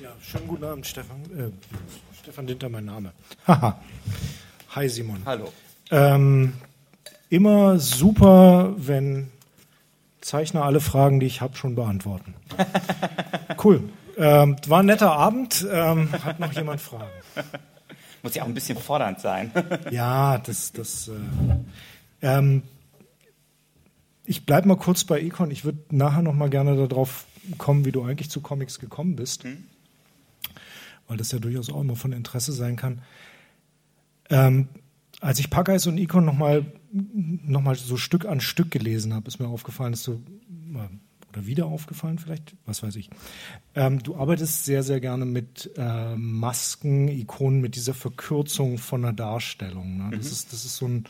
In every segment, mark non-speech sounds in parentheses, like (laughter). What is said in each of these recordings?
Ja, schönen guten Abend, Stefan. Äh, Stefan Dinter, mein Name. Haha. (laughs) Hi, Simon. Hallo. Ähm, immer super, wenn Zeichner alle Fragen, die ich habe, schon beantworten. (laughs) cool. Ähm, war ein netter Abend. Ähm, hat noch jemand Fragen? (laughs) Muss ja auch ein bisschen fordernd sein. ja, das. das äh, ähm, ich bleibe mal kurz bei Econ. Ich würde nachher noch mal gerne darauf kommen, wie du eigentlich zu Comics gekommen bist. Hm. Weil das ja durchaus auch immer von Interesse sein kann. Ähm, als ich Packeis und Econ noch mal, noch mal so Stück an Stück gelesen habe, ist mir aufgefallen, dass du oder wieder aufgefallen vielleicht, was weiß ich. Ähm, du arbeitest sehr, sehr gerne mit äh, Masken, Ikonen, mit dieser Verkürzung von einer Darstellung. Ne? Mhm. Das, ist, das ist so ein,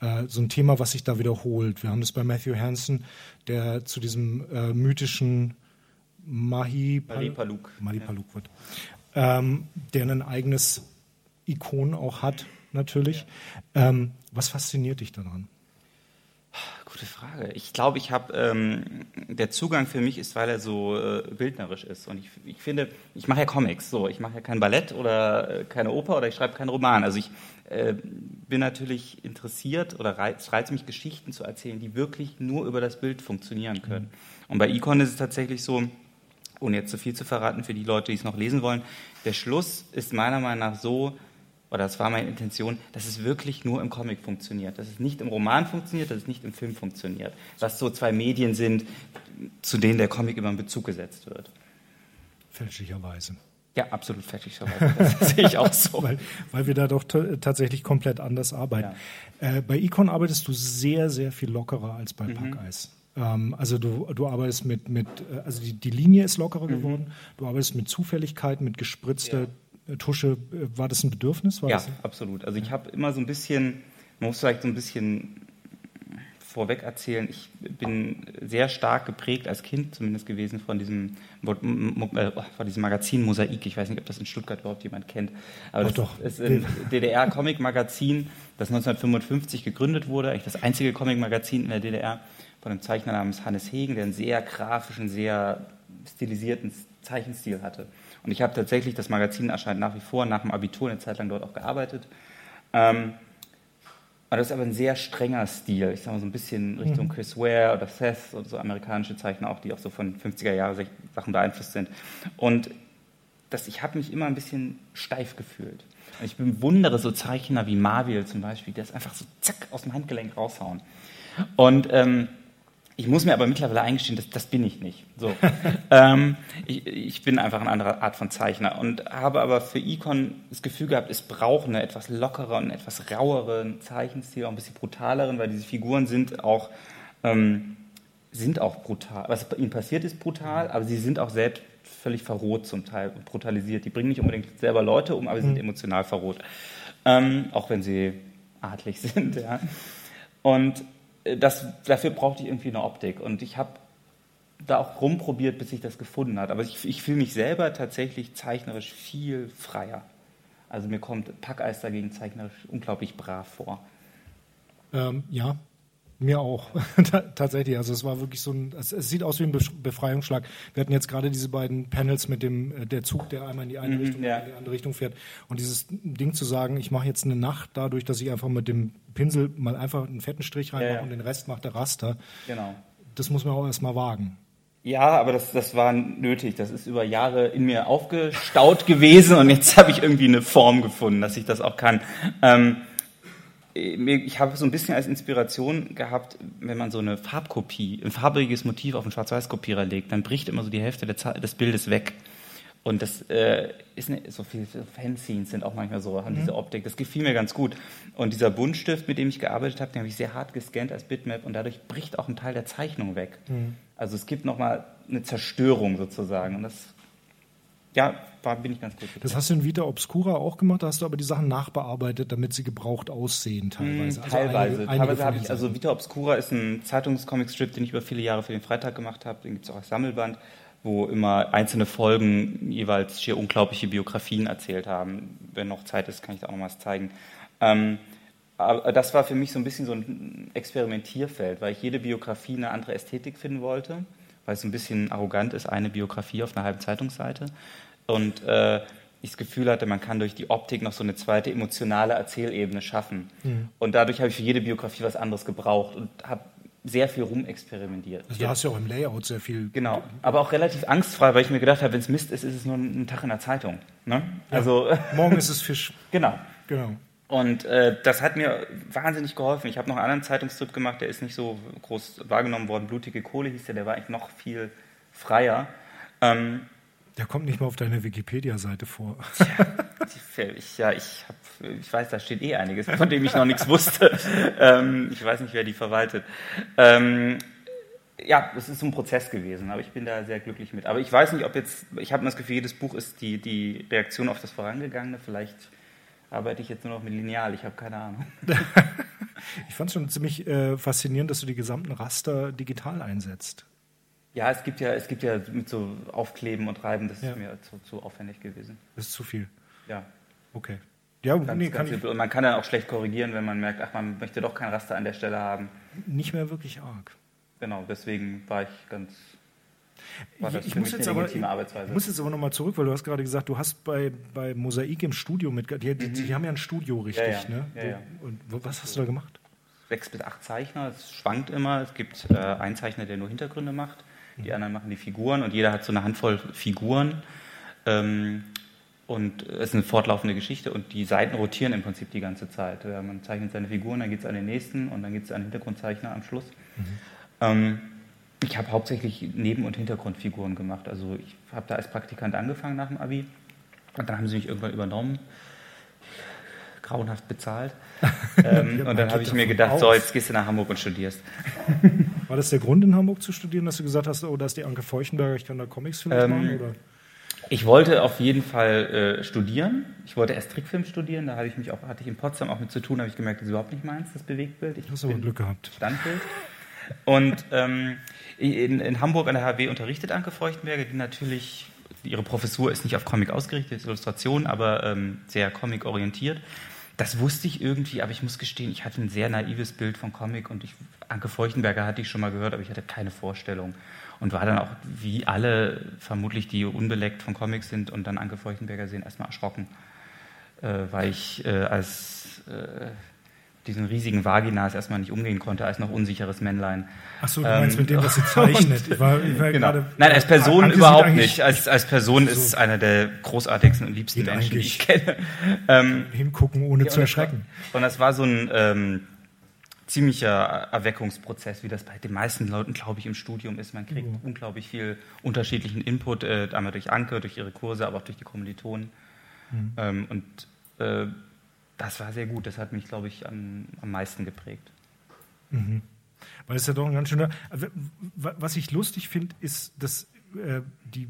äh, so ein Thema, was sich da wiederholt. Wir haben das bei Matthew Hansen, der zu diesem äh, mythischen Mahi Paluk, Mahi Paluk wird, ähm, der ein eigenes Ikon auch hat, natürlich. Ja. Ähm, was fasziniert dich daran? Gute Frage. Ich glaube, ich habe ähm, der Zugang für mich ist, weil er so äh, bildnerisch ist. Und ich, ich finde, ich mache ja Comics. So, ich mache ja kein Ballett oder äh, keine Oper oder ich schreibe keinen Roman. Also ich äh, bin natürlich interessiert oder reizt, reizt mich Geschichten zu erzählen, die wirklich nur über das Bild funktionieren können. Und bei Icon ist es tatsächlich so, ohne jetzt zu viel zu verraten für die Leute, die es noch lesen wollen, der Schluss ist meiner Meinung nach so oder das war meine Intention, dass es wirklich nur im Comic funktioniert, dass es nicht im Roman funktioniert, dass es nicht im Film funktioniert, was so zwei Medien sind, zu denen der Comic immer in Bezug gesetzt wird. Fälschlicherweise. Ja, absolut fälschlicherweise. Das (laughs) sehe ich auch so. weil, weil wir da doch tatsächlich komplett anders arbeiten. Ja. Äh, bei Econ arbeitest du sehr, sehr viel lockerer als bei mhm. Packeis. Ähm, also du, du arbeitest mit, mit äh, also die, die Linie ist lockerer mhm. geworden, du arbeitest mit Zufälligkeit, mit gespritzter ja. Tusche, äh, war das ein Bedürfnis? War ja, absolut. Also ich habe immer so ein bisschen, man muss vielleicht so ein bisschen vorweg erzählen, ich bin sehr stark geprägt als Kind zumindest gewesen von diesem, äh, von diesem Magazin Mosaik. Ich weiß nicht, ob das in Stuttgart überhaupt jemand kennt. Aber das doch. ist ein DDR-Comic-Magazin, das 1955 gegründet wurde, eigentlich das einzige Comic-Magazin in der DDR von einem Zeichner namens Hannes Hegen, der einen sehr grafischen, sehr stilisierten Zeichenstil hatte. Und ich habe tatsächlich, das Magazin erscheint nach wie vor, nach dem Abitur eine Zeit lang dort auch gearbeitet. Ähm, das ist aber ein sehr strenger Stil. Ich sage mal so ein bisschen Richtung mhm. Chris Ware oder Seth oder so amerikanische Zeichner auch, die auch so von 50er Jahre Sachen beeinflusst sind. Und das, ich habe mich immer ein bisschen steif gefühlt. Und ich bewundere so Zeichner wie Marvel zum Beispiel, die das einfach so zack aus dem Handgelenk raushauen. Und ähm, ich muss mir aber mittlerweile eingestehen, das, das bin ich nicht. So. (laughs) ähm, ich, ich, bin einfach eine andere Art von Zeichner und habe aber für Icon das Gefühl gehabt, es braucht eine etwas lockere und etwas raueren Zeichenstil, auch ein bisschen brutaleren, weil diese Figuren sind auch, ähm, sind auch brutal. Was ihnen passiert, ist brutal, aber sie sind auch selbst völlig verroht zum Teil und brutalisiert. Die bringen nicht unbedingt selber Leute um, aber sie sind mhm. emotional verroht. Ähm, auch wenn sie adlig (laughs) sind. Ja. Und das, dafür brauchte ich irgendwie eine Optik. Und ich habe da auch rumprobiert, bis ich das gefunden hat. Aber ich, ich fühle mich selber tatsächlich zeichnerisch viel freier. Also mir kommt Packeis dagegen zeichnerisch unglaublich brav vor. Ähm, ja, mir auch, (laughs) tatsächlich. Also es war wirklich so ein, es, es, sieht aus wie ein Befreiungsschlag. Wir hatten jetzt gerade diese beiden Panels mit dem äh, der Zug, der einmal in die eine mhm, Richtung, ja. in die andere Richtung fährt. Und dieses Ding zu sagen, ich mache jetzt eine Nacht dadurch, dass ich einfach mit dem Pinsel mal einfach einen fetten Strich reinmache ja, ja. und den Rest macht der Raster. Genau. Das muss man auch erstmal wagen. Ja, aber das, das war nötig. Das ist über Jahre in mir aufgestaut gewesen und jetzt habe ich irgendwie eine Form gefunden, dass ich das auch kann. Ähm, ich habe so ein bisschen als Inspiration gehabt, wenn man so eine Farbkopie, ein farbiges Motiv auf einen Schwarz-Weiß-Kopierer legt, dann bricht immer so die Hälfte des Bildes weg. Und das äh, ist eine, so viele Fanscenes sind auch manchmal so an mhm. dieser Optik. Das gefiel mir ganz gut. Und dieser Buntstift, mit dem ich gearbeitet habe, den habe ich sehr hart gescannt als Bitmap und dadurch bricht auch ein Teil der Zeichnung weg. Mhm. Also es gibt nochmal eine Zerstörung sozusagen. Und das ja, war, bin ich ganz gut. Das hast du in Vita Obscura auch gemacht, da hast du aber die Sachen nachbearbeitet, damit sie gebraucht aussehen teilweise. Mm, also teilweise. Einige, teilweise habe ich, also Vita Obscura ist ein Zeitungscomic-Strip, den ich über viele Jahre für den Freitag gemacht habe, den gibt es auch als Sammelband, wo immer einzelne Folgen jeweils schier unglaubliche Biografien erzählt haben. Wenn noch Zeit ist, kann ich da auch noch was zeigen. Ähm, aber das war für mich so ein bisschen so ein Experimentierfeld, weil ich jede Biografie eine andere Ästhetik finden wollte weil es ein bisschen arrogant ist, eine Biografie auf einer halben Zeitungsseite Und äh, ich das Gefühl hatte, man kann durch die Optik noch so eine zweite emotionale Erzählebene schaffen. Mhm. Und dadurch habe ich für jede Biografie was anderes gebraucht und habe sehr viel rumexperimentiert. Also du hast ja auch im Layout sehr viel. Genau, aber auch relativ angstfrei, weil ich mir gedacht habe, wenn es Mist ist, ist es nur ein Tag in der Zeitung. Ne? Ja. Also morgen ist es Fisch. (laughs) genau. Genau. Und äh, das hat mir wahnsinnig geholfen. Ich habe noch einen anderen Zeitungstrip gemacht, der ist nicht so groß wahrgenommen worden. Blutige Kohle hieß der, der war eigentlich noch viel freier. Ähm, der kommt nicht mal auf deiner Wikipedia-Seite vor. Tja, ich, ja, ich, hab, ich weiß, da steht eh einiges, von dem ich noch nichts wusste. (laughs) Ähm, ich weiß nicht, wer die verwaltet. Ähm, ja, es ist ein Prozess gewesen, aber ich bin da sehr glücklich mit. Aber ich weiß nicht, ob jetzt, ich habe das Gefühl, jedes Buch ist die, die Reaktion auf das Vorangegangene. Vielleicht arbeite ich jetzt nur noch mit Lineal, ich habe keine Ahnung. (laughs) ich fand es schon ziemlich äh, faszinierend, dass du die gesamten Raster digital einsetzt. Ja, es gibt ja, es gibt ja mit so Aufkleben und Reiben, das ja. ist mir zu, zu, aufwendig gewesen. Das ist zu viel. Ja. Okay. Ja, ganz, nee, kann ich. Und man kann dann auch schlecht korrigieren, wenn man merkt, ach, man möchte doch kein Raster an der Stelle haben. Nicht mehr wirklich arg. Genau, deswegen war ich ganz. Ich, muss jetzt aber, ich muss jetzt aber nochmal zurück, weil du hast gerade gesagt, du hast bei, bei Mosaik im Studio mit. Die, die, mhm. die haben ja ein Studio, richtig, ja, ja. ne? Ja, ja. Und was hast du da gemacht? Sechs bis acht Zeichner, es schwankt immer. Es gibt äh, einen Zeichner, der nur Hintergründe macht die anderen machen die Figuren und jeder hat so eine Handvoll Figuren. Ähm, und es ist eine fortlaufende Geschichte und die Seiten rotieren im Prinzip die ganze Zeit. Man zeichnet seine Figuren, dann geht es an den nächsten und dann gibt es einen Hintergrundzeichner am Schluss. Mhm. Ähm, ich habe hauptsächlich Neben- und Hintergrundfiguren gemacht. Also ich habe da als Praktikant angefangen nach dem Abi und dann haben sie mich irgendwann übernommen grauenhaft bezahlt. (laughs) ähm, und dann habe ich mir gedacht, auf. so, jetzt gehst du nach Hamburg und studierst. (laughs) War das der Grund, in Hamburg zu studieren, dass du gesagt hast, oh, da ist die Anke Feuchtenberger, ich kann da Comics vielleicht ähm, machen? Oder? Ich wollte auf jeden Fall äh, studieren. Ich wollte erst Trickfilm studieren, da hatte ich mich auch, hatte ich in Potsdam auch mit zu tun, habe ich gemerkt, das ist überhaupt nicht meins, das Bewegtbild. Ich hast aber Glück gehabt. Standbild. Und ähm, in, in, Hamburg an der HW unterrichtet Anke Feuchtenberger, die natürlich, ihre Professur ist nicht auf Comic ausgerichtet, ist Illustration, aber ähm, sehr comic-orientiert. Das wusste ich irgendwie, aber ich muss gestehen, ich hatte ein sehr naives Bild von Comic und ich, Anke Feuchtenberger hatte ich schon mal gehört, aber ich hatte keine Vorstellung. Und war dann auch, wie alle vermutlich, die unbeleckt von Comics sind und dann Anke Feuchtenberger sehen, erstmal erschrocken, äh, weil ich äh, als äh, diesen riesigen Vaginas erstmal nicht umgehen konnte, als noch unsicheres Männlein. Ach so, du meinst ähm, mit dem, was sie zeichnet. Ich war, war genau. Nein, als Person überhaupt nicht. Als, als Person so ist es einer der großartigsten und liebsten Menschen, die ich kenne. Ähm, hingucken, ohne ja, zu erschrecken. Und das war so ein ähm, ziemlicher Erweckungsprozess, wie das bei den meisten Leuten, glaube ich, im Studium ist. Man kriegt mhm. unglaublich viel unterschiedlichen Input, äh, einmal durch Anke, durch ihre Kurse, aber auch durch die Kommilitonen. Mhm. Ähm, und äh, das war sehr gut. Das hat mich, glaube ich, am, am meisten geprägt. Mhm. Weil es ja doch ein ganz schöner. Was ich lustig finde, ist, dass äh, die,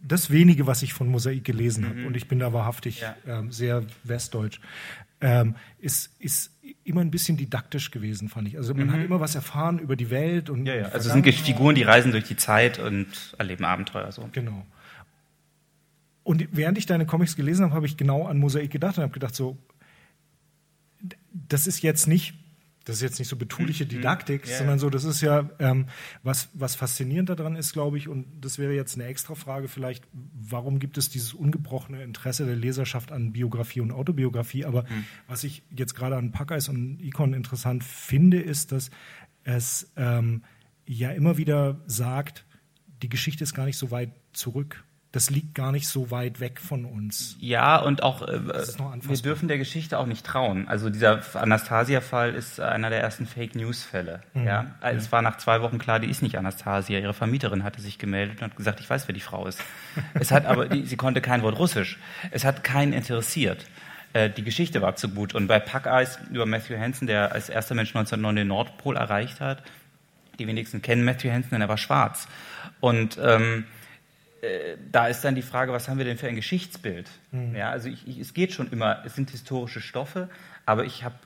das wenige, was ich von Mosaik gelesen mhm. habe, und ich bin da wahrhaftig ja. ähm, sehr westdeutsch, ähm, ist, ist immer ein bisschen didaktisch gewesen, fand ich. Also man mhm. hat immer was erfahren über die Welt und. Ja, ja. Also es sind Figuren, die reisen durch die Zeit und erleben Abenteuer. So. Genau. Und während ich deine Comics gelesen habe, habe ich genau an Mosaik gedacht und habe gedacht, so, das ist jetzt nicht, das ist jetzt nicht so betuliche mhm. Didaktik, yeah. sondern so, das ist ja, ähm, was, was faszinierend daran ist, glaube ich, und das wäre jetzt eine extra Frage vielleicht, warum gibt es dieses ungebrochene Interesse der Leserschaft an Biografie und Autobiografie? Aber mhm. was ich jetzt gerade an Packeis und Icon interessant finde, ist, dass es ähm, ja immer wieder sagt, die Geschichte ist gar nicht so weit zurück das liegt gar nicht so weit weg von uns. Ja, und auch, äh, wir dürfen der Geschichte auch nicht trauen. Also dieser Anastasia-Fall ist einer der ersten Fake-News-Fälle. Mhm. Ja? Also es war nach zwei Wochen klar, die ist nicht Anastasia. Ihre Vermieterin hatte sich gemeldet und hat gesagt, ich weiß, wer die Frau ist. (laughs) es hat aber, die, sie konnte kein Wort Russisch. Es hat keinen interessiert äh, die Geschichte war zu gut. Und bei Packeis über Matthew Hansen, der als erster Mensch 1909 den Nordpol erreicht hat, die wenigsten kennen Matthew Hansen, denn er war schwarz. Und ähm, äh, da ist dann die Frage, was haben wir denn für ein Geschichtsbild? Mhm. Ja, also ich, ich, es geht schon immer, es sind historische Stoffe, aber ich habe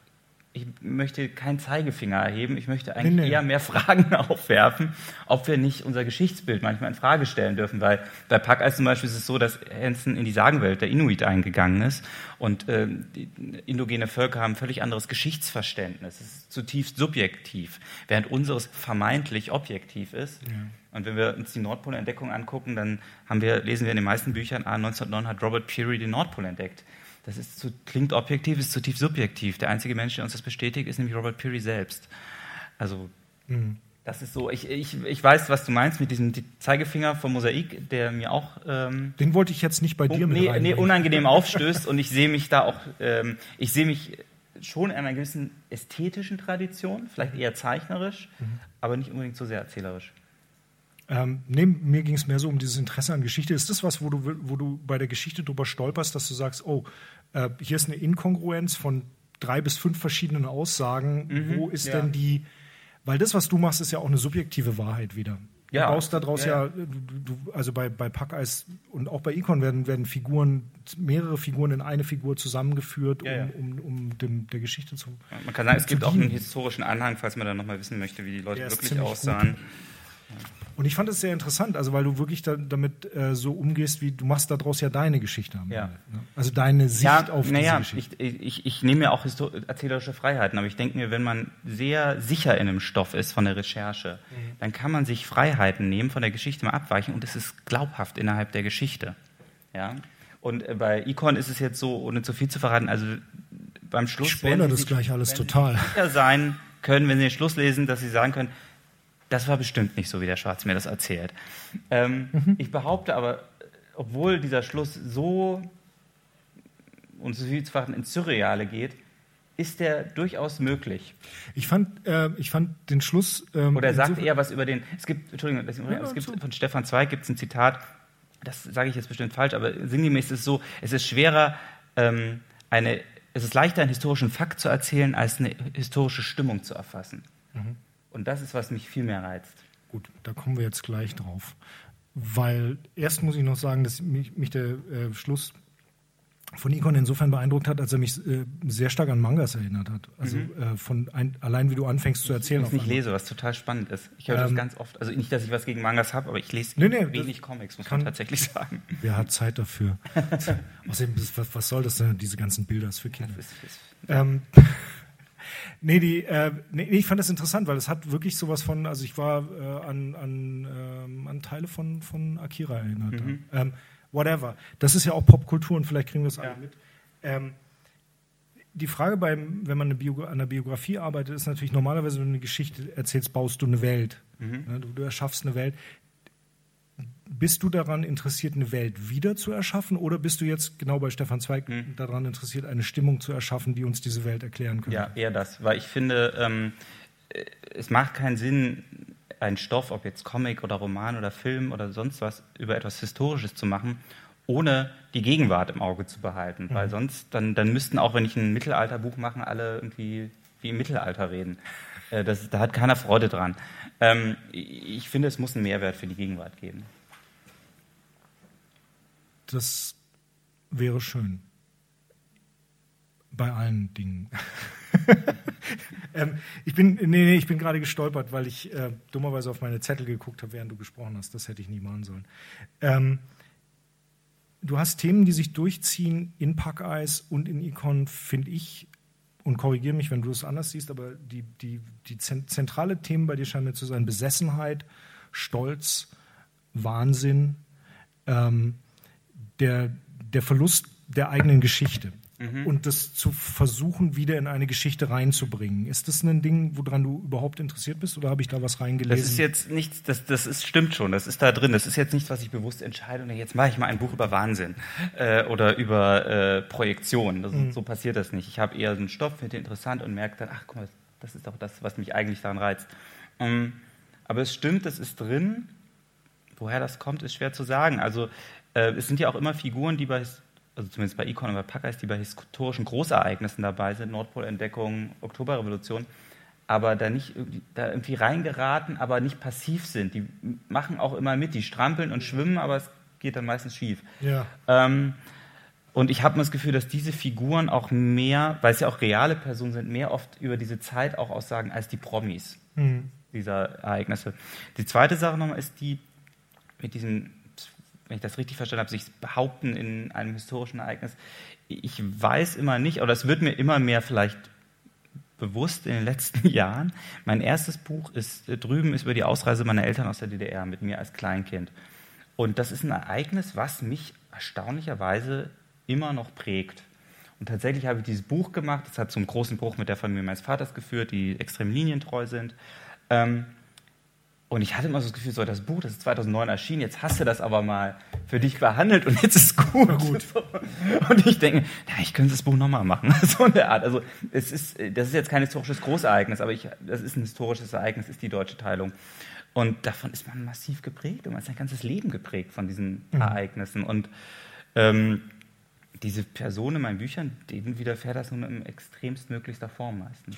ich möchte keinen Zeigefinger erheben, ich möchte eigentlich nee, nee. eher mehr (laughs) Fragen aufwerfen, ob wir nicht unser Geschichtsbild manchmal in Frage stellen dürfen, weil bei Packeis zum Beispiel ist es so, dass Hansen in die Sagenwelt der Inuit eingegangen ist und äh, die indogene Völker haben ein völlig anderes Geschichtsverständnis, es ist zutiefst subjektiv, während unseres vermeintlich objektiv ist. Ja Und wenn wir uns die Nordpolentdeckung angucken, dann wir, lesen wir in den meisten Büchern, ah, 1909 hat Robert Peary den Nordpol entdeckt. Das ist zu, klingt objektiv, ist zutiefst subjektiv. Der einzige Mensch, der uns das bestätigt, ist nämlich Robert Peary selbst. Also, mhm. das ist so. Ich, ich, ich weiß, was du meinst mit diesem Zeigefinger vom Mosaik, der mir auch. Ähm, Den wollte ich jetzt nicht bei dir mit nee, nee, unangenehm aufstößt und ich sehe mich da auch. Ähm, ich sehe mich schon in einer gewissen ästhetischen Tradition, vielleicht eher zeichnerisch, mhm. aber nicht unbedingt so sehr erzählerisch. Ähm, nee, mir ging es mehr so um dieses Interesse an Geschichte. Ist das was, wo du, wo du bei der Geschichte drüber stolperst, dass du sagst, oh, äh, hier ist eine Inkongruenz von drei bis fünf verschiedenen Aussagen. Mhm, wo ist ja. denn die? Weil das, was du machst, ist ja auch eine subjektive Wahrheit wieder. Ja. Du baust daraus ja, ja, ja du, du, also bei, bei Packeis und auch bei Econ werden, werden Figuren, mehrere Figuren in eine Figur zusammengeführt, um, um, um dem, der Geschichte zu. man kann sagen, es gibt dienen. auch einen historischen Anhang, falls man dann nochmal wissen möchte, wie die Leute wirklich aussahen. Gut. Und ich fand es sehr interessant, also weil du wirklich da, damit äh, so umgehst, wie du machst daraus ja deine Geschichte am ja. Ende, ne? Also deine Sicht ja, auf diese naja, Geschichte. Ich, ich, ich nehme mir auch erzählerische Freiheiten, aber ich denke mir, wenn man sehr sicher in einem Stoff ist von der Recherche, mhm. dann kann man sich Freiheiten nehmen, von der Geschichte mal abweichen und es ist glaubhaft innerhalb der Geschichte. Ja? Und äh, bei Icon ist es jetzt so, ohne zu viel zu verraten, also beim Schluss. Ich spoilere das gleich alles total. sicher sein können, wenn Sie den Schluss lesen, dass Sie sagen können, das war bestimmt nicht so, wie der Schwarz mir das erzählt. Ähm, mhm. Ich behaupte aber, obwohl dieser Schluss so und so viel vielfach ins Surreale geht, ist der durchaus möglich. Ich fand, äh, ich fand den Schluss. Ähm, Oder er sagt eher was über den. Es gibt, Entschuldigung, es gibt, von Stefan Zweig gibt es ein Zitat, das sage ich jetzt bestimmt falsch, aber sinngemäß ist es so: Es ist schwerer, ähm, eine, es ist leichter, einen historischen Fakt zu erzählen, als eine historische Stimmung zu erfassen. Mhm. Und das ist, was mich viel mehr reizt. Gut, da kommen wir jetzt gleich drauf. Weil erst muss ich noch sagen, dass mich, mich der äh, Schluss von Ikon insofern beeindruckt hat, als er mich äh, sehr stark an Mangas erinnert hat. Also mhm. äh, von ein, allein wie du anfängst zu erzählen. Ich nicht lese, was total spannend ist. Ich höre ähm, das ganz oft. Also nicht, dass ich was gegen Mangas habe, aber ich lese nee, nee, wenig Comics, muss kann, man tatsächlich sagen. Wer hat Zeit dafür? (laughs) Außerdem, was, was, soll das denn, diese ganzen Bilder für Kinder? Das ist, das ähm, (laughs) Nee, die, äh, nee, ich fand das interessant, weil es hat wirklich sowas von, also ich war äh, an, an, ähm, an Teile von, von Akira erinnert. Mhm. Ähm, whatever. Das ist ja auch Popkultur und vielleicht kriegen wir das ja. alle mit. Ähm, die Frage beim, wenn man eine Bio, an einer Biografie arbeitet, ist natürlich normalerweise, wenn du eine Geschichte erzählst, baust du eine Welt. Mhm. Ja, du, du, erschaffst eine Welt bist du daran interessiert, eine Welt wieder zu erschaffen oder bist du jetzt genau bei Stefan Zweig mhm. daran interessiert, eine Stimmung zu erschaffen, die uns diese Welt erklären könnte? Ja, eher das, weil ich finde, ähm, es macht keinen Sinn, einen Stoff, ob jetzt Comic oder Roman oder Film oder sonst was, über etwas Historisches zu machen, ohne die Gegenwart im Auge zu behalten. Mhm. Weil sonst, dann, dann müssten auch, wenn ich ein Mittelalterbuch mache, alle irgendwie wie im Mittelalter reden. Äh, das, da hat keiner Freude dran. Ähm, ich finde, es muss einen Mehrwert für die Gegenwart geben. Das wäre schön. Bei allen Dingen. (laughs) ähm, ich bin, nee, nee, ich bin gerade gestolpert, weil ich äh, dummerweise auf meine Zettel geguckt habe, während du gesprochen hast. Das hätte ich nie machen sollen. Ähm, du hast Themen, die sich durchziehen in Packeis und in Icon, finde ich, und korrigiere mich, wenn du es anders siehst, aber die, die, die zentrale Themen bei dir scheinen mir zu sein Besessenheit, Stolz, Wahnsinn, ähm, der, der Verlust der eigenen Geschichte mhm. und das zu versuchen, wieder in eine Geschichte reinzubringen. Ist das ein Ding, woran du überhaupt interessiert bist oder habe ich da was reingelesen? Das ist jetzt nichts, das, das ist, stimmt schon, das ist da drin. Das ist jetzt nichts, was ich bewusst entscheide und jetzt mache ich mal ein Buch über Wahnsinn äh, oder über äh, Projektion. Das, mhm. So passiert das nicht. Ich habe eher einen Stoff, finde den interessant und merke dann, ach guck mal, das ist doch das, was mich eigentlich daran reizt. Ähm, aber es stimmt, das ist drin. Woher das kommt, ist schwer zu sagen. Also äh, es sind ja auch immer Figuren, die bei, also zumindest bei Icon und bei Packers, die bei historischen Großereignissen dabei sind, Nordpolentdeckung, Oktoberrevolution, aber da nicht da irgendwie reingeraten, aber nicht passiv sind. Die machen auch immer mit, die strampeln und schwimmen, aber es geht dann meistens schief. Ja. Ähm, und ich habe das Gefühl, dass diese Figuren auch mehr, weil es ja auch reale Personen sind, mehr oft über diese Zeit auch aussagen als die Promis mhm. dieser Ereignisse. Die zweite Sache nochmal ist die mit diesen wenn ich das richtig verstanden habe, sich behaupten in einem historischen Ereignis. Ich weiß immer nicht, oder es wird mir immer mehr vielleicht bewusst in den letzten (laughs) Jahren. Mein erstes Buch ist äh, drüben ist über die Ausreise meiner Eltern aus der DDR mit mir als Kleinkind. Und das ist ein Ereignis, was mich erstaunlicherweise immer noch prägt. Und tatsächlich habe ich dieses Buch gemacht. Das hat zum großen Bruch mit der Familie meines Vaters geführt, die extrem linientreu sind. Ähm, und ich hatte immer so das Gefühl, so das Buch, das ist 2009 erschienen, jetzt hast du das aber mal für dich behandelt und jetzt ist es gut. gut. (laughs) Und ich denke, ja, ich könnte das Buch nochmal machen. (laughs) So in der Art. Also es ist, das ist jetzt kein historisches Großereignis, aber ich, das ist ein historisches Ereignis, ist die deutsche Teilung. Und davon ist man massiv geprägt und man ist sein ganzes Leben geprägt von diesen mhm. Ereignissen. Und ähm, diese Personen in meinen Büchern, denen widerfährt das nun in extremstmöglichster Form meistens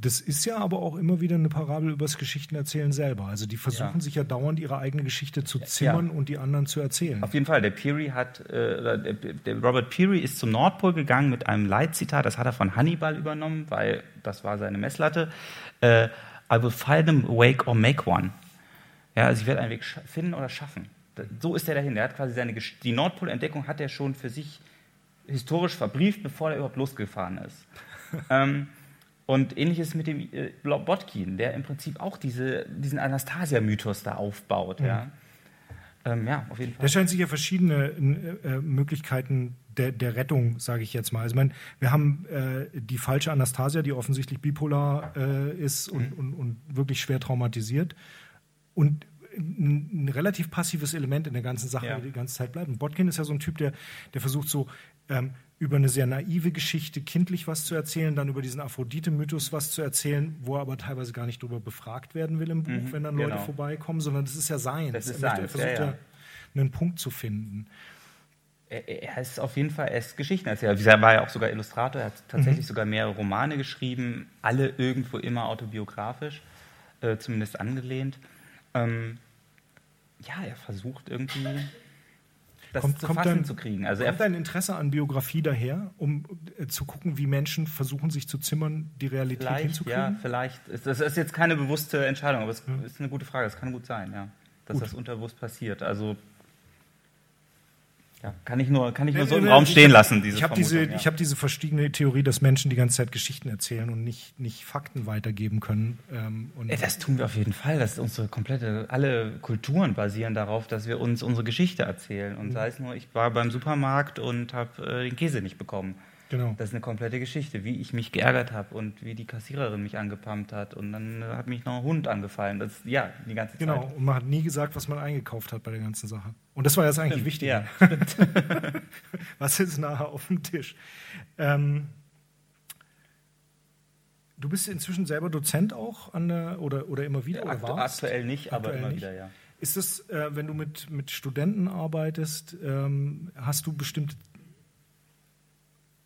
das ist ja aber auch immer wieder eine Parabel übers Geschichtenerzählen selber. Also die versuchen ja. sich ja dauernd ihre eigene Geschichte zu zimmern ja. und die anderen zu erzählen. Auf jeden Fall. Der Peary hat, äh, der Robert Peary ist zum Nordpol gegangen mit einem Leitzitat. Das hat er von Hannibal übernommen, weil das war seine Messlatte. Äh, I will find them awake or make one. Ja, also ich werde einen Weg finden oder schaffen. So ist er dahin. Er hat quasi seine die Nordpolentdeckung hat er schon für sich historisch verbrieft, bevor er überhaupt losgefahren ist. (laughs) ähm, und ähnliches mit dem äh, Botkin, der im Prinzip auch diese, diesen Anastasia-Mythos da aufbaut. Mhm. Ja. Ähm, ja, auf jeden Fall. Da scheint sich ja verschiedene äh, Möglichkeiten der, der Rettung, sage ich jetzt mal. Also, ich meine, wir haben äh, die falsche Anastasia, die offensichtlich bipolar äh, ist und, mhm. und, und, wirklich schwer traumatisiert. Und ein, ein, relativ passives Element in der ganzen Sache ja. die ganze Zeit bleibt. Und Botkin ist ja so ein Typ, der, der versucht so ähm, über eine sehr naive Geschichte kindlich was zu erzählen, dann über diesen Aphrodite-Mythos was zu erzählen, wo er aber teilweise gar nicht darüber befragt werden will im Buch, mhm, wenn dann Leute genau. vorbeikommen, sondern das ist ja sein. Das ist er, sein. er versucht ja, ja. einen Punkt zu finden. Er, er ist auf jeden Fall, er ist Geschichtenerzähler. Er war ja auch sogar Illustrator, er hat tatsächlich mhm. sogar mehrere Romane geschrieben, alle irgendwo immer autobiografisch, äh, zumindest angelehnt. Ähm, ja, er versucht irgendwie das kommt, zu kommt fassen dein, zu kriegen. Also kommt dein Interesse an Biografie daher, um äh, zu gucken, wie Menschen versuchen, sich zu zimmern, die Realität vielleicht, hinzukriegen? Ja, vielleicht. Das ist jetzt keine bewusste Entscheidung, aber es hm. ist eine gute Frage. Es kann gut sein, ja, dass gut. das unterbewusst passiert. Also ja, kann ich nur, kann ich nur so im Raum stehen lassen, diese Ich habe diese, ja. hab diese verstiegene Theorie, dass Menschen die ganze Zeit Geschichten erzählen und nicht, nicht Fakten weitergeben können. Ähm, das tun wir auf jeden Fall. Das unsere komplette, alle Kulturen basieren darauf, dass wir uns unsere Geschichte erzählen. Und mhm. sei es nur, ich war beim Supermarkt und habe äh, den Käse nicht bekommen. Genau. Das ist eine komplette Geschichte, wie ich mich geärgert habe und wie die Kassiererin mich angepumpt hat und dann hat mich noch ein Hund angefallen. Das, ja, die ganze genau. Zeit. Genau, und man hat nie gesagt, was man eingekauft hat bei der ganzen Sache. Und das war jetzt eigentlich wichtig. Ja, (laughs) was ist nachher auf dem Tisch? Ähm, du bist inzwischen selber Dozent auch an der, oder, oder immer wieder? Oder warst? Aktuell nicht, Aktuell aber immer nicht. wieder, ja. Ist das, äh, wenn du mit, mit Studenten arbeitest, ähm, hast du bestimmte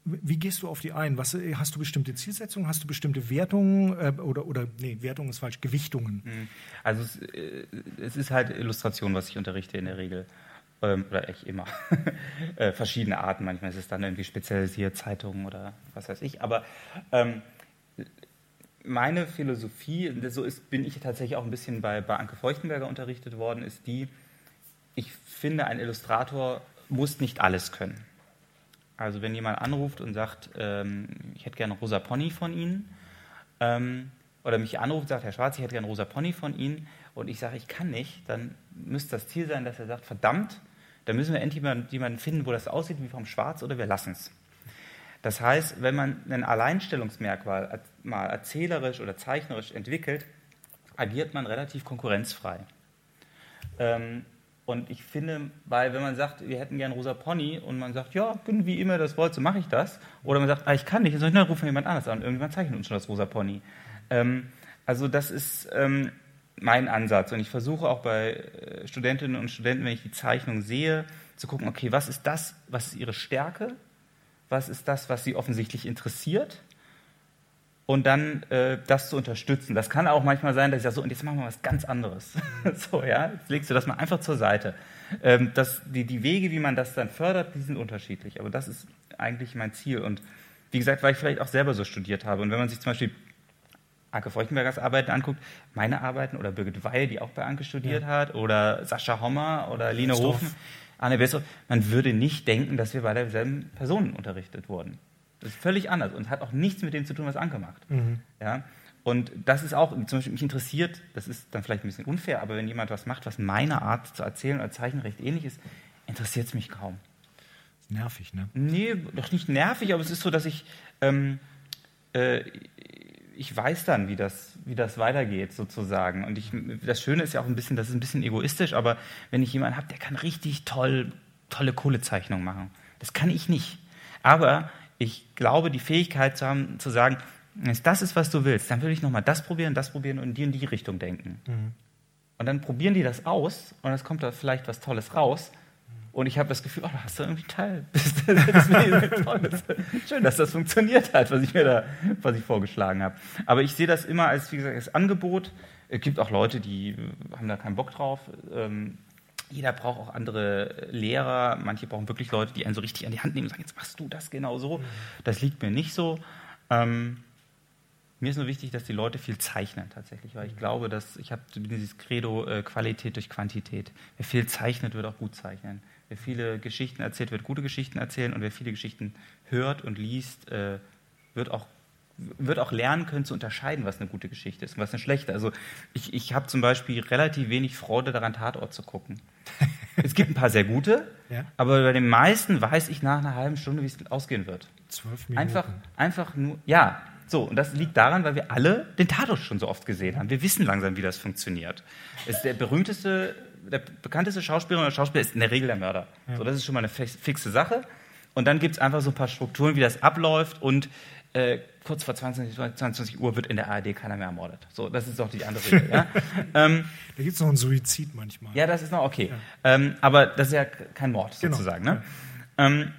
wie gehst du auf die ein? Was, hast du bestimmte Zielsetzungen? Hast du bestimmte Wertungen äh, oder, oder, nee, Wertungen ist falsch, Gewichtungen? Hm. Also es, äh, es, ist halt Illustration, was ich unterrichte in der Regel. Ähm, oder echt immer. (laughs) äh, verschiedene Arten. Manchmal ist es dann irgendwie spezialisiert, Zeitungen oder was weiß ich. Aber ähm, meine Philosophie, so ist, bin ich tatsächlich auch ein bisschen bei, bei Anke Feuchtenberger unterrichtet worden, ist die, ich finde, ein Illustrator muss nicht alles können. Also wenn jemand anruft und sagt, ähm, ich hätte gerne rosa Pony von Ihnen, ähm, oder mich anruft und sagt, Herr Schwarz, ich hätte gerne rosa Pony von Ihnen, und ich sage, ich kann nicht, dann müsste das Ziel sein, dass er sagt, verdammt, da müssen wir endlich jemanden finden, wo das aussieht wie vom Schwarz, oder wir lassen es. Das heißt, wenn man ein Alleinstellungsmerkmal mal erzählerisch oder zeichnerisch entwickelt, agiert man relativ konkurrenzfrei. Ähm, und ich finde, weil wenn man sagt, wir hätten gern rosa Pony und man sagt, ja, wie immer das wollt, so mache ich das. Oder man sagt, ah, ich kann nicht, dann rufen jemand anderes an. Irgendwann zeichnet uns schon das rosa Pony. Ähm, also das ist ähm, mein Ansatz. Und ich versuche auch bei äh, Studentinnen und Studenten, wenn ich die Zeichnung sehe, zu gucken, okay, was ist das, was ist ihre Stärke? Was ist das, was sie offensichtlich interessiert? Und dann äh, das zu unterstützen. Das kann auch manchmal sein, dass ich sage, so, und jetzt machen wir was ganz anderes. (laughs) so, ja, jetzt legst du das mal einfach zur Seite. Ähm, das, die, die Wege, wie man das dann fördert, die sind unterschiedlich. Aber das ist eigentlich mein Ziel. Und wie gesagt, weil ich vielleicht auch selber so studiert habe. Und wenn man sich zum Beispiel Anke Feuchtenbergers Arbeiten anguckt, meine Arbeiten oder Birgit Weil, die auch bei Anke studiert ja. hat, oder Sascha Hommer oder Line Hofen, Anne Besser, man würde nicht denken, dass wir bei derselben Person unterrichtet wurden Das ist völlig anders und hat auch nichts mit dem zu tun, was Anke macht. Mhm. Ja? Und das ist auch, zum Beispiel mich interessiert, das ist dann vielleicht ein bisschen unfair, aber wenn jemand was macht, was meiner Art zu erzählen oder zeichnen recht ähnlich ist, interessiert es mich kaum. Nervig, ne? Nee, doch nicht nervig, aber es ist so, dass ich, ähm, äh, ich weiß dann, wie das, wie das weitergeht, sozusagen. Und ich, das Schöne ist ja auch ein bisschen, das ist ein bisschen egoistisch, aber wenn ich jemanden habe, der kann richtig toll, tolle Kohlezeichnungen machen. Das kann ich nicht. Aber ich glaube, die Fähigkeit zu haben, zu sagen, wenn das ist, was du willst, dann will ich nochmal das probieren, das probieren und in die in die Richtung denken. Mhm. Und dann probieren die das aus und es kommt da vielleicht was Tolles raus. Und ich habe das Gefühl, oh, da hast du irgendwie Teil. (laughs) Das. Schön, dass das funktioniert hat, was ich mir da, was ich vorgeschlagen habe. Aber ich sehe das immer als, wie gesagt, als Angebot. Es gibt auch Leute, die haben da keinen Bock drauf. Ähm, jeder braucht auch andere Lehrer. Manche brauchen wirklich Leute, die einen so richtig an die Hand nehmen und sagen, jetzt machst du das genau so. Das liegt mir nicht so. Ähm, mir ist nur wichtig, dass die Leute viel zeichnen tatsächlich, weil ich glaube, dass ich habe dieses Credo äh, Qualität durch Quantität. Wer viel zeichnet, wird auch gut zeichnen. Wer viele Geschichten erzählt, wird gute Geschichten erzählen und wer viele Geschichten hört und liest, äh, wird auch wird auch lernen können zu unterscheiden, was eine gute Geschichte ist und was eine schlechte. Also ich, ich habe zum Beispiel relativ wenig Freude daran, Tatort zu gucken. es gibt ein paar sehr gute, (laughs) ja? aber bei den meisten weiß ich nach einer halben Stunde, wie es ausgehen wird. Zwölf Minuten. Einfach, einfach nur, ja, so, und das liegt daran, weil wir alle den Tatort schon so oft gesehen haben. Wir wissen langsam, wie das funktioniert. Es ist der berühmteste, der bekannteste Schauspieler oder Schauspieler ist in der Regel der Mörder. Ja. So, das ist schon mal eine fixe Sache. Und dann gibt es einfach so ein paar Strukturen, wie das abläuft und äh, kurz vor 20, 22 Uhr wird in der ARD keiner mehr ermordet. So, das ist doch die andere Regel. ja? (laughs) ähm, da gibt es noch einen Suizid manchmal. Ja, das ist noch okay. Ja. Ähm, aber das ist ja kein Mord genau. sozusagen. Ne? Ja. Ähm,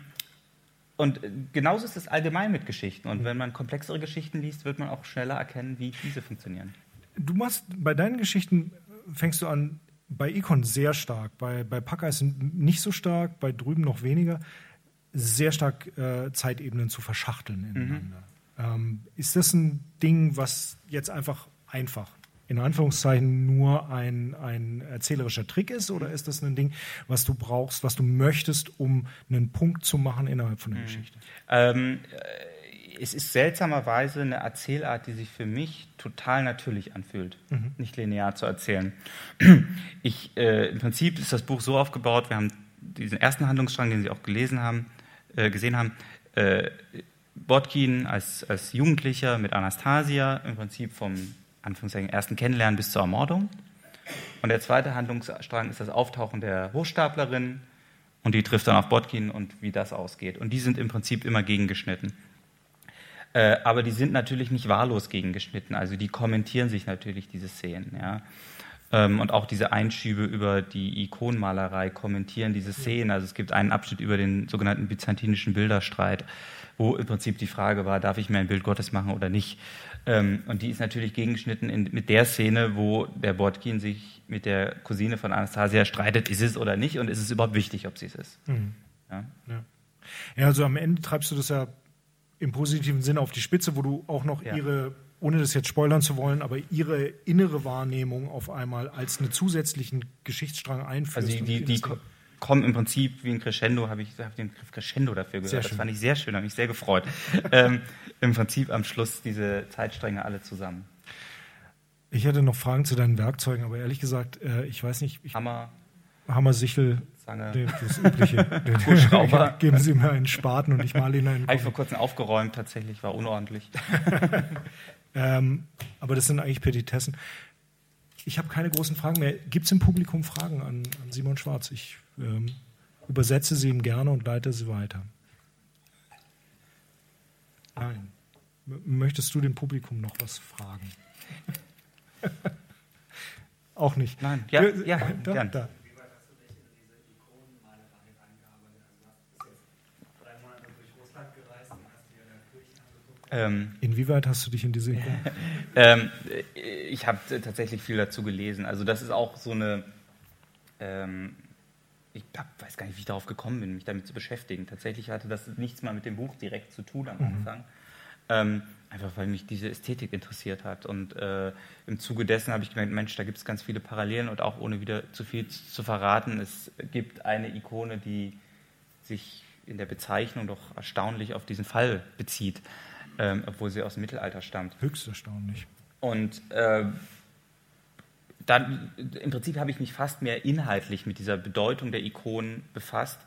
und äh, genauso ist es allgemein mit Geschichten. Und wenn man komplexere Geschichten liest, wird man auch schneller erkennen, wie diese funktionieren. Du machst bei deinen Geschichten, fängst du an, bei Econ sehr stark, bei, bei Packeis nicht so stark, bei drüben noch weniger, sehr stark äh, Zeitebenen zu verschachteln ineinander. Mhm. Ähm, ist das ein Ding, was jetzt einfach einfach in Anführungszeichen nur ein, ein erzählerischer Trick ist oder ist das ein Ding, was du brauchst, was du möchtest, um einen Punkt zu machen innerhalb von der mhm. Geschichte? Ähm, äh, es ist seltsamerweise eine Erzählart, die sich für mich total natürlich anfühlt, mhm. nicht linear zu erzählen. Ich, äh, Im Prinzip ist das Buch so aufgebaut, wir haben diesen ersten Handlungsstrang, den Sie auch gelesen haben, äh, gesehen haben, äh, Botkin als, als Jugendlicher mit Anastasia, im Prinzip vom ersten Kennenlernen bis zur Ermordung. Und der zweite Handlungsstrang ist das Auftauchen der Hochstaplerin und die trifft dann auf Botkin und wie das ausgeht. Und die sind im Prinzip immer gegengeschnitten. Äh, aber die sind natürlich nicht wahllos gegengeschnitten, also die kommentieren sich natürlich diese Szenen. Ja. Ähm, und auch diese Einschübe über die Ikonenmalerei kommentieren diese Szenen. Also es gibt einen Abschnitt über den sogenannten byzantinischen Bilderstreit, wo im Prinzip die Frage war, darf ich mir ein Bild Gottes machen oder nicht? Ähm, und die ist natürlich gegengeschnitten in, mit der Szene, wo der Botkin sich mit der Cousine von Anastasia streitet, ist es oder nicht und ist es überhaupt wichtig, ob sie es ist. Mhm. Ja? Ja. ja, also am Ende treibst du das ja im positiven Sinne auf die Spitze, wo du auch noch ja. ihre, ohne das jetzt spoilern zu wollen, aber ihre innere Wahrnehmung auf einmal als einen zusätzlichen Geschichtsstrang einführst. Also die, die, die, kommen im Prinzip wie ein Crescendo, habe ich hab den Begriff Crescendo dafür gehört. Das fand ich sehr schön, habe mich sehr gefreut. (laughs) ähm, Im Prinzip am Schluss diese Zeitstränge alle zusammen. Ich hätte noch Fragen zu deinen Werkzeugen, aber ehrlich gesagt, äh, ich weiß nicht. Ich, Hammer. Hammer, Sichel, Zange. Das Übliche. (laughs) Hubschrauber. (laughs) Geben Sie mir einen Spaten und ich male ihn einen. Habe ich vor kurzem aufgeräumt, tatsächlich, war unordentlich. Ähm, aber das sind eigentlich Petitessen. Ich habe keine großen Fragen mehr. Gibt es im Publikum Fragen an, an Simon Schwarz? Ich ähm, übersetze sie ihm gerne und leite sie weiter. Nein. Möchtest du dem Publikum noch was fragen? (laughs) Auch nicht. Nein, ja, ja, da, gern. Da. Ähm, Inwieweit hast du dich in diese (laughs) ähm, ich habe tatsächlich viel dazu gelesen. Also das ist auch so eine ähm, ich hab, weiß gar nicht, wie ich darauf gekommen bin, mich damit zu beschäftigen. Tatsächlich hatte das nichts mal mit dem Buch direkt zu tun am mhm. Anfang. Ähm, einfach weil mich diese Ästhetik interessiert hat. Und äh, im Zuge dessen habe ich gemerkt, Mensch, da gibt es ganz viele Parallelen und auch ohne wieder zu viel zu verraten, es gibt eine Ikone, die sich in der Bezeichnung doch erstaunlich auf diesen Fall bezieht, ähm, obwohl sie aus dem Mittelalter stammt. Höchst erstaunlich. Und äh, dann im Prinzip habe ich mich fast mehr inhaltlich mit dieser Bedeutung der Ikonen befasst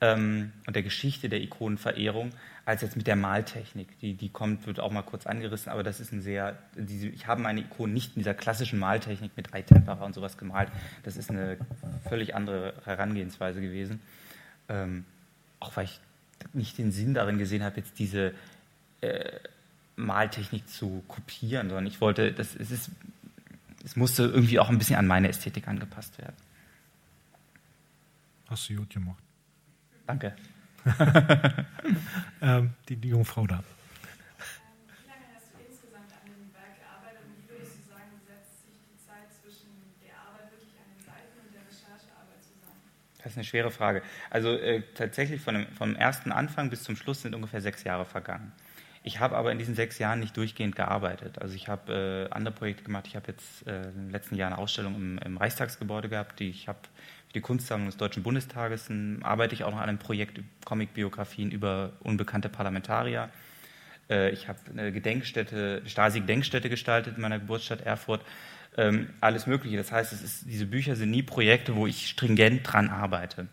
ähm, und der Geschichte der Ikonenverehrung, als jetzt mit der Maltechnik. Die, die kommt, wird auch mal kurz angerissen, aber das ist ein sehr, diese, ich habe meine Ikonen nicht in dieser klassischen Maltechnik mit Eitempera und sowas gemalt. Das ist eine völlig andere Herangehensweise gewesen. Ähm, auch weil ich nicht den Sinn darin gesehen habe, jetzt diese äh, Maltechnik zu kopieren, sondern ich wollte, das, es, ist, es musste irgendwie auch ein bisschen an meine Ästhetik angepasst werden. Hast du gut gemacht. Danke. (laughs) ähm, die, die junge Frau da. Das ist eine schwere Frage. Also äh, tatsächlich von dem, vom ersten Anfang bis zum Schluss sind ungefähr sechs Jahre vergangen. Ich habe aber in diesen sechs Jahren nicht durchgehend gearbeitet. Also ich habe äh, andere Projekte gemacht. Ich habe jetzt äh, in den letzten Jahren eine Ausstellung im, im Reichstagsgebäude gehabt. Die, ich habe die Kunstsammlung des Deutschen Bundestages arbeite ich auch noch an einem Projekt Comicbiografien über unbekannte Parlamentarier. Äh, ich habe eine Gedenkstätte, Stasi-Gedenkstätte gestaltet in meiner Geburtsstadt Erfurt ähm, alles Mögliche. Das heißt, ist, diese Bücher sind nie Projekte, wo ich stringent dran arbeite.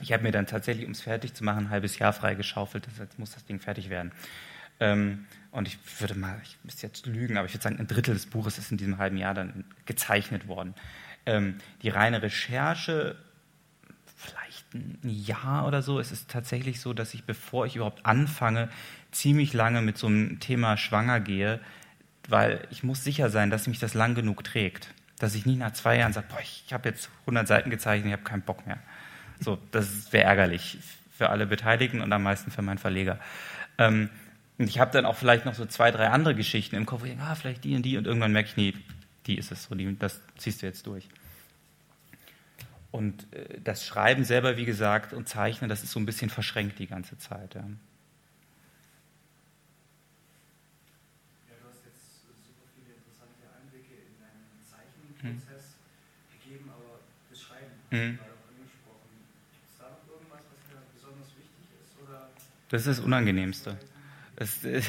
Ich habe mir dann tatsächlich, um es fertig zu machen, ein halbes Jahr freigeschaufelt. Jetzt muss das Ding fertig werden. Ähm, und ich würde mal, ich müsste jetzt lügen, aber ich würde sagen, ein Drittel des Buches ist in diesem halben Jahr dann gezeichnet worden. Ähm, die reine Recherche, vielleicht ein Jahr oder so. Es ist tatsächlich so, dass ich, bevor ich überhaupt anfange, ziemlich lange mit so einem Thema schwanger gehe, weil ich muss sicher sein, dass mich das lang genug trägt. Dass ich nicht nach zwei Jahren sage, boah, ich habe jetzt 100 Seiten gezeichnet, ich habe keinen Bock mehr. So, das wäre ärgerlich für alle Beteiligten und am meisten für meinen Verleger. Ähm, und ich habe dann auch vielleicht noch so zwei, drei andere Geschichten im Kopf, wo ich denke, ah, vielleicht die und die und irgendwann merke ich, nee, die ist es so, die, das ziehst du jetzt durch. Und äh, das Schreiben selber, wie gesagt, und Zeichnen, das ist so ein bisschen verschränkt die ganze Zeit. Ja. Prozess mhm. gegeben, aber das Schreiben mhm. war auch angesprochen. Gibt es da noch irgendwas, was mir besonders wichtig ist? Oder das ist das Unangenehmste. Das, äh,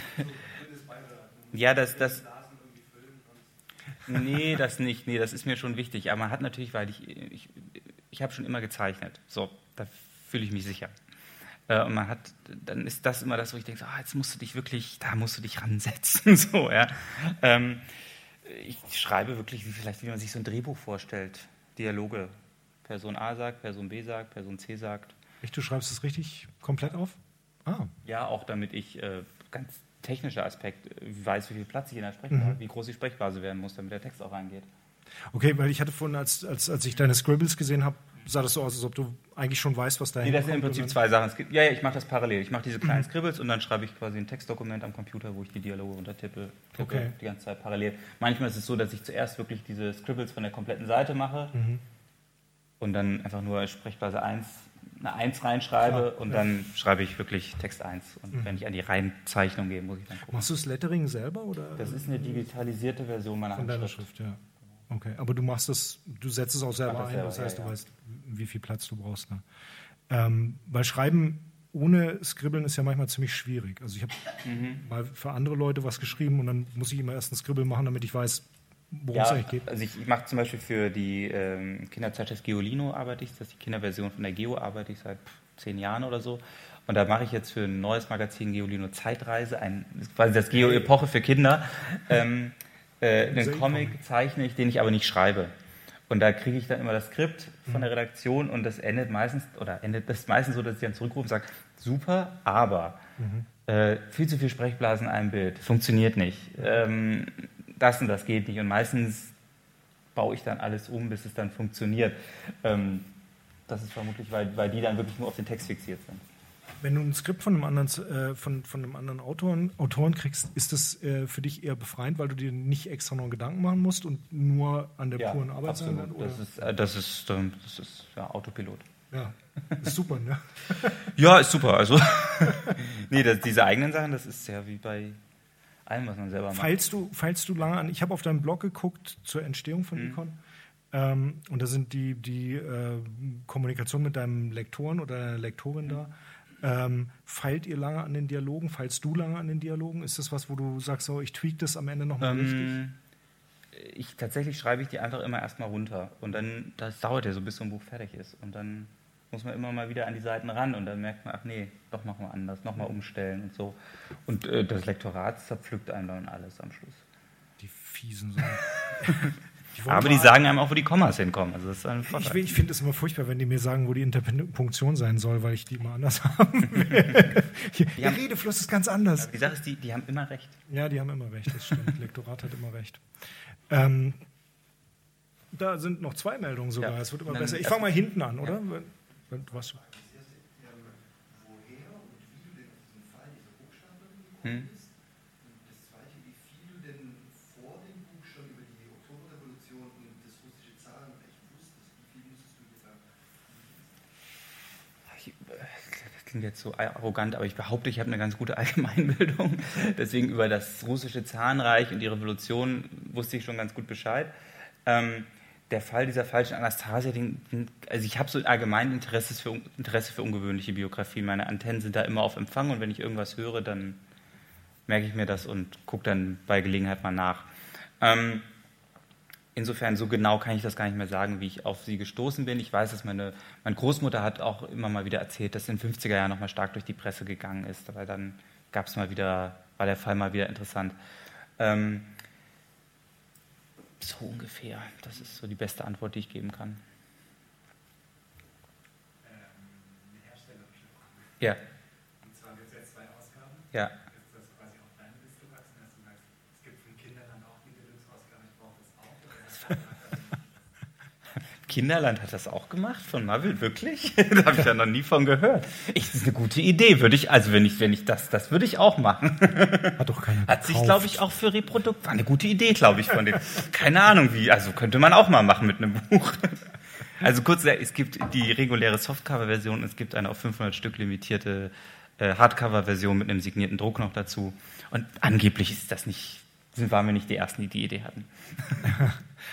ja, das, das, nee, das nicht. Nee, das ist mir schon wichtig. Aber man hat natürlich, weil ich, ich, ich habe schon immer gezeichnet. So, da fühle ich mich sicher. Äh, und man hat, dann ist das immer das, wo ich denke, ah, jetzt musst du dich wirklich, da musst du dich ransetzen. (laughs) so, ja. Ähm, ich schreibe wirklich, wie vielleicht, wie man sich so ein Drehbuch vorstellt. Dialoge. Person A sagt, Person B sagt, Person C sagt. Echt, du schreibst es richtig komplett auf? Ah. Ja, auch damit ich äh, ganz technischer Aspekt äh, weiß, wie viel Platz ich in der Sprechblase, mhm. wie groß die Sprechblase werden muss, damit der Text auch reingeht. Okay, weil ich hatte vorhin, als, als, als ich deine Scribbles gesehen habe, sah das so aus, als ob du eigentlich schon weißt, was da Nee, das sind im Prinzip zwei Sachen. Gibt, ja, ja, ich mache das parallel. Ich mache diese kleinen mhm. Scribbles und dann schreibe ich quasi ein Textdokument am Computer, wo ich die Dialoge untertippe. Okay. Die ganze Zeit parallel. Manchmal ist es so, dass ich zuerst wirklich diese Scribbles von der kompletten Seite mache mhm. und dann einfach nur Sprechblase 1 eine 1 reinschreibe Klar, und ja. dann schreibe ich wirklich Text 1. Und mhm. wenn ich an die Reihenzeichnung gehe, muss ich dann gucken. Machst du das Lettering selber? Oder? Das ist eine digitalisierte Version meiner Von deiner Schrift, ja. Okay, aber du machst das, du setzt es auch selber das ein, selber, das heißt, ja, du ja. weißt, wie viel Platz du brauchst. Ne? Ähm, weil Schreiben ohne Skribbeln ist ja manchmal ziemlich schwierig. Also ich habe mhm. mal für andere Leute was geschrieben und dann muss ich immer erst ein Skribbel machen, damit ich weiß, worum ja, es eigentlich geht. Also ich, ich mache zum Beispiel für die ähm, Kinderzeitschrift Geolino arbeite ich, das ist die Kinderversion von der Geo, arbeite ich seit zehn Jahren oder so. Und da mache ich jetzt für ein neues Magazin Geolino Zeitreise, ein, quasi das Geo-Epoche für Kinder. Ähm, äh, einen Comic zeichne ich, den ich aber nicht schreibe. Und da kriege ich dann immer das Skript von der mhm. Redaktion und das endet meistens, oder endet das meistens so, dass ich dann zurückrufe und sage, super, aber mhm. äh, viel zu viel Sprechblasen in einem Bild, funktioniert nicht. Ähm, das und das geht nicht. Und meistens baue ich dann alles um, bis es dann funktioniert. Ähm, das ist vermutlich, weil, weil die dann wirklich nur auf den Text fixiert sind. Wenn du ein Skript von einem anderen, äh, von, von einem anderen Autoren, Autoren kriegst, ist das äh, für dich eher befreiend, weil du dir nicht extra noch Gedanken machen musst und nur an der ja, puren Arbeit sein kannst? Das ist, äh, das ist, ähm, das ist ja, Autopilot. Ja, ist super, ne? (laughs) ja, ist super. Also, (laughs) nee, das, diese eigenen Sachen, das ist ja wie bei allem, was man selber macht. Feilst du, feilst du lange an? Ich habe auf deinem Blog geguckt zur Entstehung von mhm. Econ. Ähm, und da sind die, die äh, Kommunikation mit deinem Lektoren oder deiner Lektorin mhm. da Ähm, feilt ihr lange an den Dialogen? Feilst du lange an den Dialogen? Ist das was, wo du sagst, so, ich tweak das am Ende nochmal richtig? Ähm, ich tatsächlich schreibe ich die einfach immer erstmal runter und dann das dauert ja so bis so ein Buch fertig ist und dann muss man immer mal wieder an die Seiten ran und dann merkt man, ach nee, doch machen wir anders, nochmal umstellen und so. Und äh, das Lektorat zerpflückt einem dann alles am Schluss. Die fiesen Sachen. (laughs) Die Aber die sagen einem auch, wo die Kommas hinkommen. Also das ist ein Ich, Vorteil. ich finde es immer furchtbar, wenn die mir sagen, wo die Interpunktion sein soll, weil ich die immer anders (laughs) haben will. Der Redefluss ist ganz anders. Die Sache ist, die, die haben immer recht. Ja, die haben immer recht, das stimmt. Lektorat hat immer recht. Ähm, da sind noch zwei Meldungen sogar. Ja. Es wird immer besser. Ich fange mal hinten an, oder? Was? und gekommen Hm. äh, das klingt jetzt so arrogant, aber ich behaupte, ich habe eine ganz gute (laughs) Allgemeinbildung. Deswegen über das russische Zahnreich und die Revolution wusste ich schon ganz gut Bescheid. Ähm, der Fall dieser falschen Anastasia, den, den, also ich habe so ein allgemein Interesse für, Interesse für ungewöhnliche Biografien. Meine Antennen sind da immer auf Empfang und wenn ich irgendwas höre, dann merke ich mir das und gucke dann bei Gelegenheit mal nach. Ähm, Insofern, so genau kann ich das gar nicht mehr sagen, wie ich auf sie gestoßen bin. Ich weiß, dass meine, meine Großmutter hat auch immer mal wieder erzählt, dass in den 50er Jahren nochmal stark durch die Presse gegangen ist. Aber dann gab es mal wieder, war der Fall mal wieder interessant. Ähm, so ungefähr. Das ist so die beste Antwort, die ich geben kann. eine herstellerische Frage. Ja, Und zwar gibt es jetzt zwei Ausgaben. ja. Ist das quasi auf deine Liste gewachsen, dass du sagst, es gibt von Kinderland auch die Deluxe-Ausgabe, ich brauche das auch? Oder ist das Kinderland hat das auch gemacht von Marvel, wirklich? (laughs) da habe ich ja noch nie von gehört. Ich, das ist eine gute Idee, würde ich, also wenn ich, wenn ich das, das würde ich auch machen. (laughs) Hat doch keiner Hat sich, glaube ich, auch für Reprodukt. War eine gute Idee, glaube ich, von denen. Keine Ahnung wie. Also könnte man auch mal machen mit einem Buch. (laughs) Also kurz, gesagt, es gibt die reguläre Softcover-Version, es gibt eine auf 500 Stück limitierte äh, Hardcover-Version mit einem signierten Druck noch dazu. Und angeblich ist das nicht, sind, waren wir nicht die Ersten, die die Idee hatten.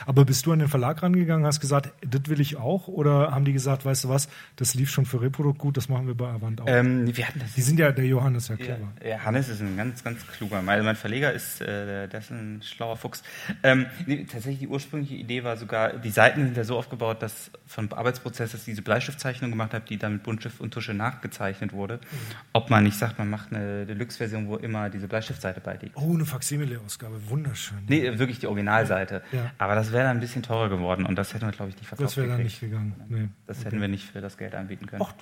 Aber bist du an den Verlag rangegangen, hast gesagt, das will ich auch? Oder haben die gesagt, weißt du was, das lief schon für Reprodukt gut, das machen wir bei Avant auch? Ähm, wir hatten das die sind ja, der Johannes, ja Ja, clever. ja, Hannes ist ein ganz, ganz kluger. Mein, mein Verleger ist, äh, der ist ein schlauer Fuchs. Ähm, nee, tatsächlich, die ursprüngliche Idee war sogar, die Seiten sind ja so aufgebaut, dass vom Arbeitsprozess, dass ich diese Bleistiftzeichnung gemacht habe, die dann mit Buntstift und Tusche nachgezeichnet wurde. Ob man nicht sagt, man macht eine Deluxe-Version, wo immer diese Bleistiftseite beiliegt. Oh, eine Faximile-Ausgabe, wunderschön. Nee, wirklich die Originalseite. Ja. Aber das wäre dann ein bisschen teurer geworden und das hätten wir, glaube ich, nicht verkauft. das wäre dann nicht gegangen. Nee. Das hätten wir nicht für das Geld anbieten können. Ach.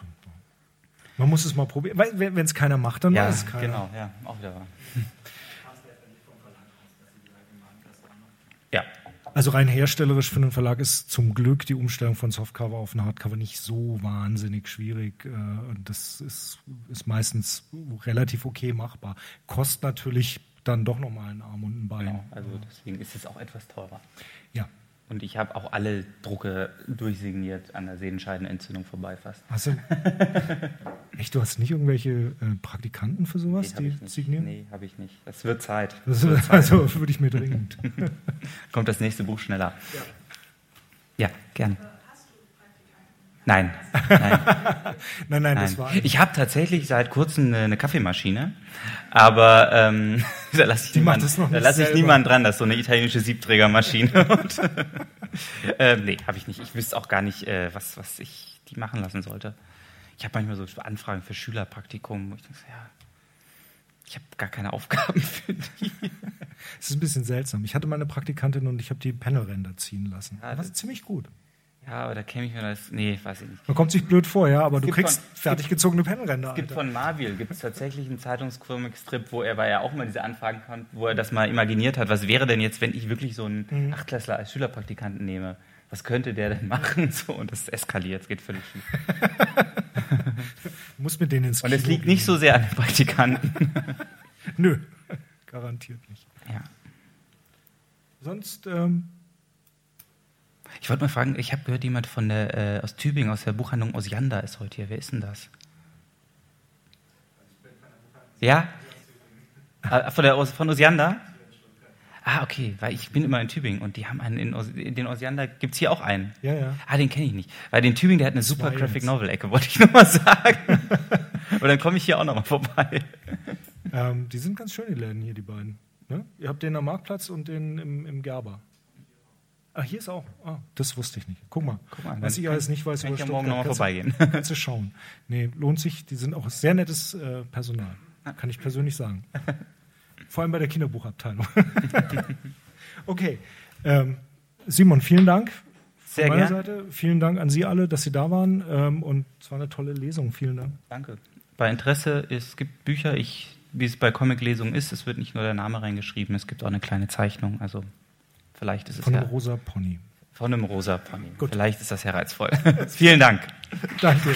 Man muss es mal probieren. Weil, wenn es keiner macht, dann ja, weiß es keiner. genau, ja, auch wieder wahr. (laughs) Ja, Also rein herstellerisch für einen Verlag ist zum Glück die Umstellung von Softcover auf ein Hardcover nicht so wahnsinnig schwierig. äh, Und das ist, ist meistens relativ okay machbar. Kostet natürlich dann doch nochmal einen Arm und ein Bein. genau. Also deswegen ist es auch etwas teurer. Ja. Und ich habe auch alle Drucke durchsigniert an der Sehenscheidenentzündung vorbei fast. Hast du, (laughs) echt, du hast nicht irgendwelche äh, Praktikanten für sowas, hab die signieren? Nee, habe ich nicht. Es wird Zeit. (laughs) Das ist, also würde ich mir dringend. (laughs) Kommt das nächste Buch schneller. Ja, gerne. Nein, nein, (laughs) Nein, nein, das war. Ich habe tatsächlich seit kurzem eine, eine Kaffeemaschine, aber ähm, (laughs) da lasse ich, niemand, da lass ich selber. niemand dran. Das ist so eine italienische Siebträgermaschine. (laughs) Und, ähm, nee, habe ich nicht. Ich wüsste auch gar nicht, äh, was, was ich die machen lassen sollte. Ich habe manchmal so Anfragen für Schülerpraktikum, wo ich denke, ja, ich habe gar keine Aufgaben für die. Es ist ein bisschen seltsam. Ich hatte mal eine Praktikantin und ich habe die Panelränder ziehen lassen. Ja, das das- ist ziemlich gut. Ja, aber da käme ich mir das. Nee, weiß ich nicht. Man kommt sich blöd vor, ja, aber du gibt kriegst von- es fertig gezogene Panelränder. Es gibt Alter. von Marvel gibt es tatsächlich einen Zeitungscomic-Strip, wo er, weil er auch mal diese Anfragen kommt, wo er das mal imaginiert hat. Was wäre denn jetzt, wenn ich wirklich so einen Mhm. Achtklässler als Schülerpraktikanten nehme? Was könnte der denn machen? (laughs) So, und das eskaliert, es geht völlig schief. (laughs) Du musst mit denen ins Und es Kino liegt nicht so sehr an den Praktikanten. gehen. (laughs) Nö, garantiert nicht. Ja. Sonst, ähm, Ich wollte mal fragen, ich habe gehört, jemand von der, äh, aus Tübingen, aus der Buchhandlung Osiander ist heute hier. Wer ist denn das? Ja? Ah, Von, der, von Osiander? Ah, okay, weil ich bin immer in Tübingen und die haben einen in, Os, in den Osiander, gibt es hier auch einen? ja, ja. Ah, den kenne ich nicht. Weil den Tübingen, der hat eine super Graphic. Novel-Ecke, wollte ich nur mal sagen. (laughs) Aber dann komme ich hier auch nochmal vorbei. Ähm, die sind ganz schön, die Läden hier, die beiden. Ne? Ihr habt den am Marktplatz und den im, im Gerber. Ah, hier ist auch. Ah, das wusste ich nicht. Guck mal. Guck mal, was ich alles nicht weiß kann über ich morgen Stuttgart, noch mal kannst du- vorbeigehen. (laughs) Kannst du schauen. Nee, lohnt sich. Die sind auch sehr nettes äh, Personal. Kann ich persönlich sagen. (laughs) Vor allem bei der Kinderbuchabteilung. (laughs) okay. Ähm, Simon, vielen Dank. Von Sehr meiner gern. Seite. Vielen Dank an Sie alle, dass Sie da waren. Ähm, und es war eine tolle Lesung. Vielen Dank. Danke. Bei Interesse, es gibt Bücher, ich, wie es bei Comic-Lesungen ist, es wird nicht nur der Name reingeschrieben, es gibt auch eine kleine Zeichnung. Also vielleicht ist es Von ja dem Rosa Pony. von einem rosa Pony. Gut. Vielleicht ist das ja reizvoll. (laughs) Vielen Dank. Danke.